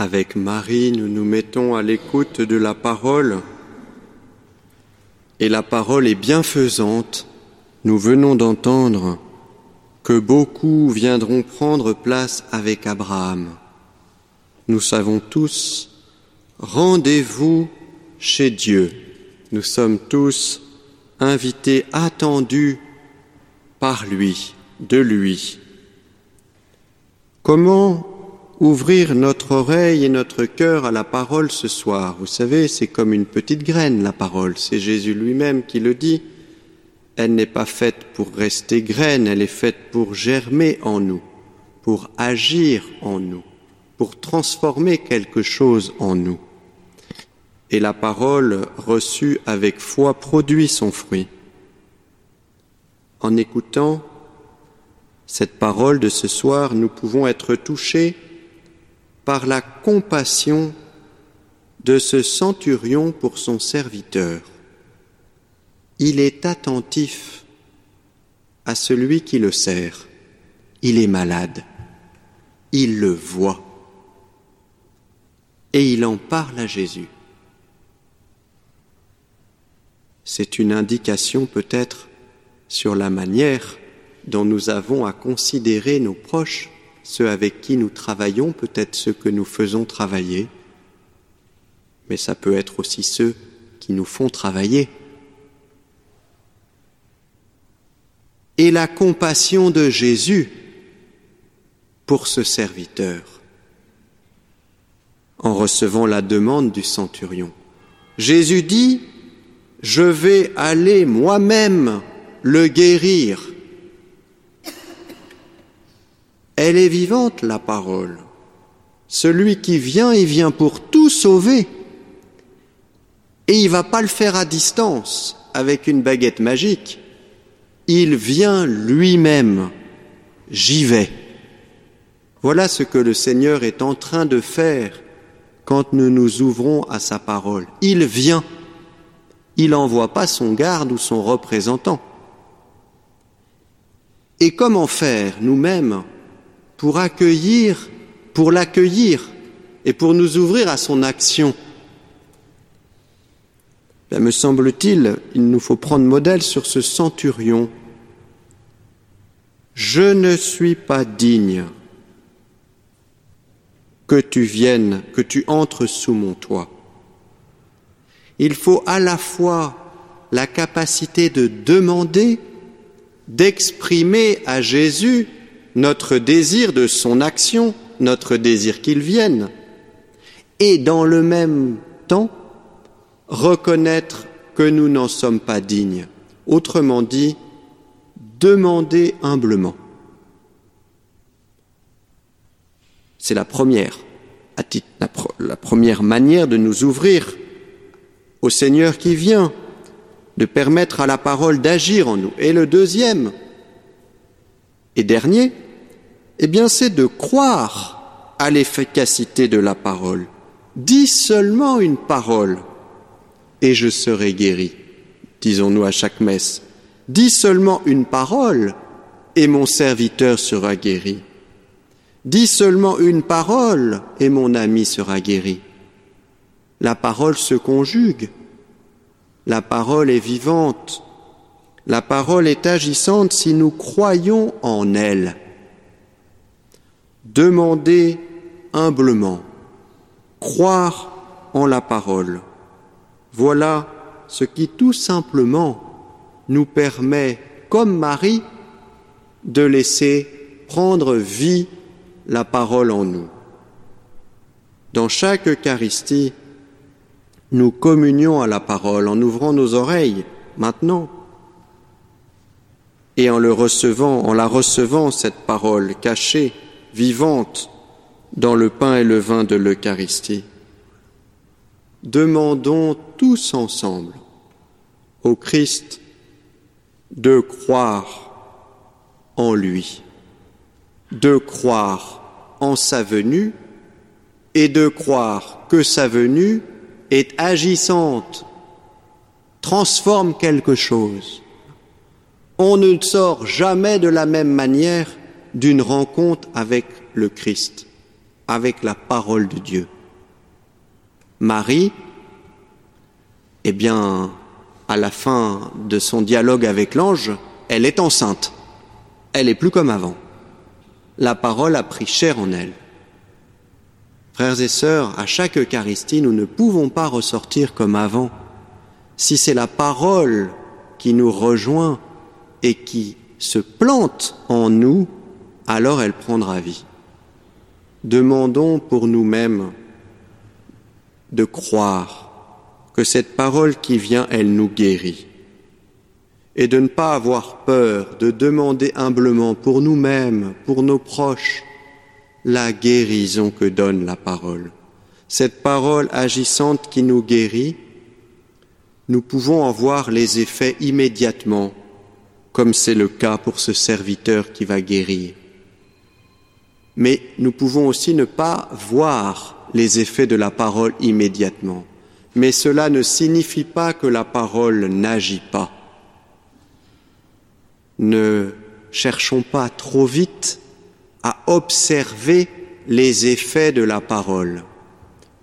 Avec Marie, nous nous mettons à l'écoute de la parole et la parole est bienfaisante. Nous venons d'entendre que beaucoup viendront prendre place avec Abraham. Nous savons tous, rendez-vous chez Dieu. Nous sommes tous invités, attendus par lui, de lui. Comment ouvrir notre oreille et notre cœur à la parole ce soir Vous savez, c'est comme une petite graine, la parole. C'est Jésus lui-même qui le dit. Elle n'est pas faite pour rester graine, elle est faite pour germer en nous, pour agir en nous, pour transformer quelque chose en nous. Et la parole reçue avec foi produit son fruit. En écoutant cette parole de ce soir, nous pouvons être touchés par la compassion de ce centurion pour son serviteur. Il est attentif à celui qui le sert. Il est malade. Il le voit. Et il en parle à Jésus. C'est une indication peut-être sur la manière dont nous avons à considérer nos proches, ceux avec qui nous travaillons, peut-être ceux que nous faisons travailler, mais ça peut être aussi ceux qui nous font travailler. Et la compassion de Jésus pour ce serviteur en recevant la demande du centurion. Jésus dit, je vais aller moi-même le guérir Elle est vivante, la parole. Celui qui vient, il vient pour tout sauver. Et il va pas le faire à distance, avec une baguette magique. Il vient lui-même. J'y vais. Voilà ce que le Seigneur est en train de faire quand nous nous ouvrons à sa parole. Il vient. Il n'envoie pas son garde ou son représentant. Et comment faire nous-mêmes pour accueillir, pour l'accueillir et pour nous ouvrir à son action. Ben, me semble-t-il, il nous faut prendre modèle sur ce centurion. Je ne suis pas digne que tu viennes, que tu entres sous mon toit. Il faut à la fois la capacité de demander, d'exprimer à Jésus notre désir de son action, notre désir qu'il vienne, et dans le même temps reconnaître que nous n'en sommes pas dignes. Autrement dit, demander humblement. C'est la première, manière de nous ouvrir au Seigneur qui vient, de permettre à la parole d'agir en nous. Et le deuxième et dernier, eh bien, c'est de croire à l'efficacité de la parole. Dis seulement une parole et je serai guéri, disons-nous à chaque messe. Dis seulement une parole et mon serviteur sera guéri. Dis seulement une parole et mon ami sera guéri. La parole se conjugue. La parole est vivante. La parole est agissante si nous croyons en elle. Demander humblement, croire en la parole. Voilà ce qui tout simplement nous permet, comme Marie, de laisser prendre vie la parole en nous. Dans chaque Eucharistie, nous communions à la parole en ouvrant nos oreilles maintenant et en le recevant, en la recevant cette parole cachée vivante dans le pain et le vin de l'Eucharistie. Demandons tous ensemble au Christ de croire en lui, de croire en sa venue et de croire que sa venue est agissante, transforme quelque chose. On ne sort jamais de la même manière d'une rencontre avec le Christ. avec la parole de Dieu. Marie, eh bien, à la fin de son dialogue avec l'ange, elle est enceinte. Elle est plus comme avant. La parole a pris chair en elle. Frères et sœurs, à chaque Eucharistie, nous ne pouvons pas ressortir comme avant. Si c'est la parole qui nous rejoint et qui se plante en nous, alors elle prendra vie. Demandons pour nous-mêmes de croire que cette parole qui vient, elle nous guérit. Et de ne pas avoir peur, de demander humblement pour nous-mêmes, pour nos proches, la guérison que donne la parole. Cette parole agissante qui nous guérit, nous pouvons en voir les effets immédiatement, comme c'est le cas pour ce serviteur qui va guérir. Mais nous pouvons aussi ne pas voir les effets de la parole immédiatement. Mais cela ne signifie pas que la parole n'agit pas. Ne cherchons pas trop vite à observer les effets de la parole.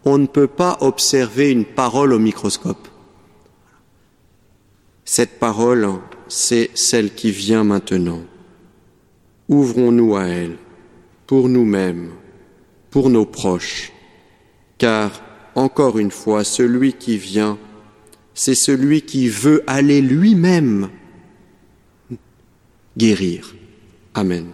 On ne peut pas observer une parole au microscope. Cette parole, c'est celle qui vient maintenant. Ouvrons-nous à elle, pour nous-mêmes, pour nos proches, car, encore une fois, celui qui vient, c'est celui qui veut aller lui-même guérir. Amen.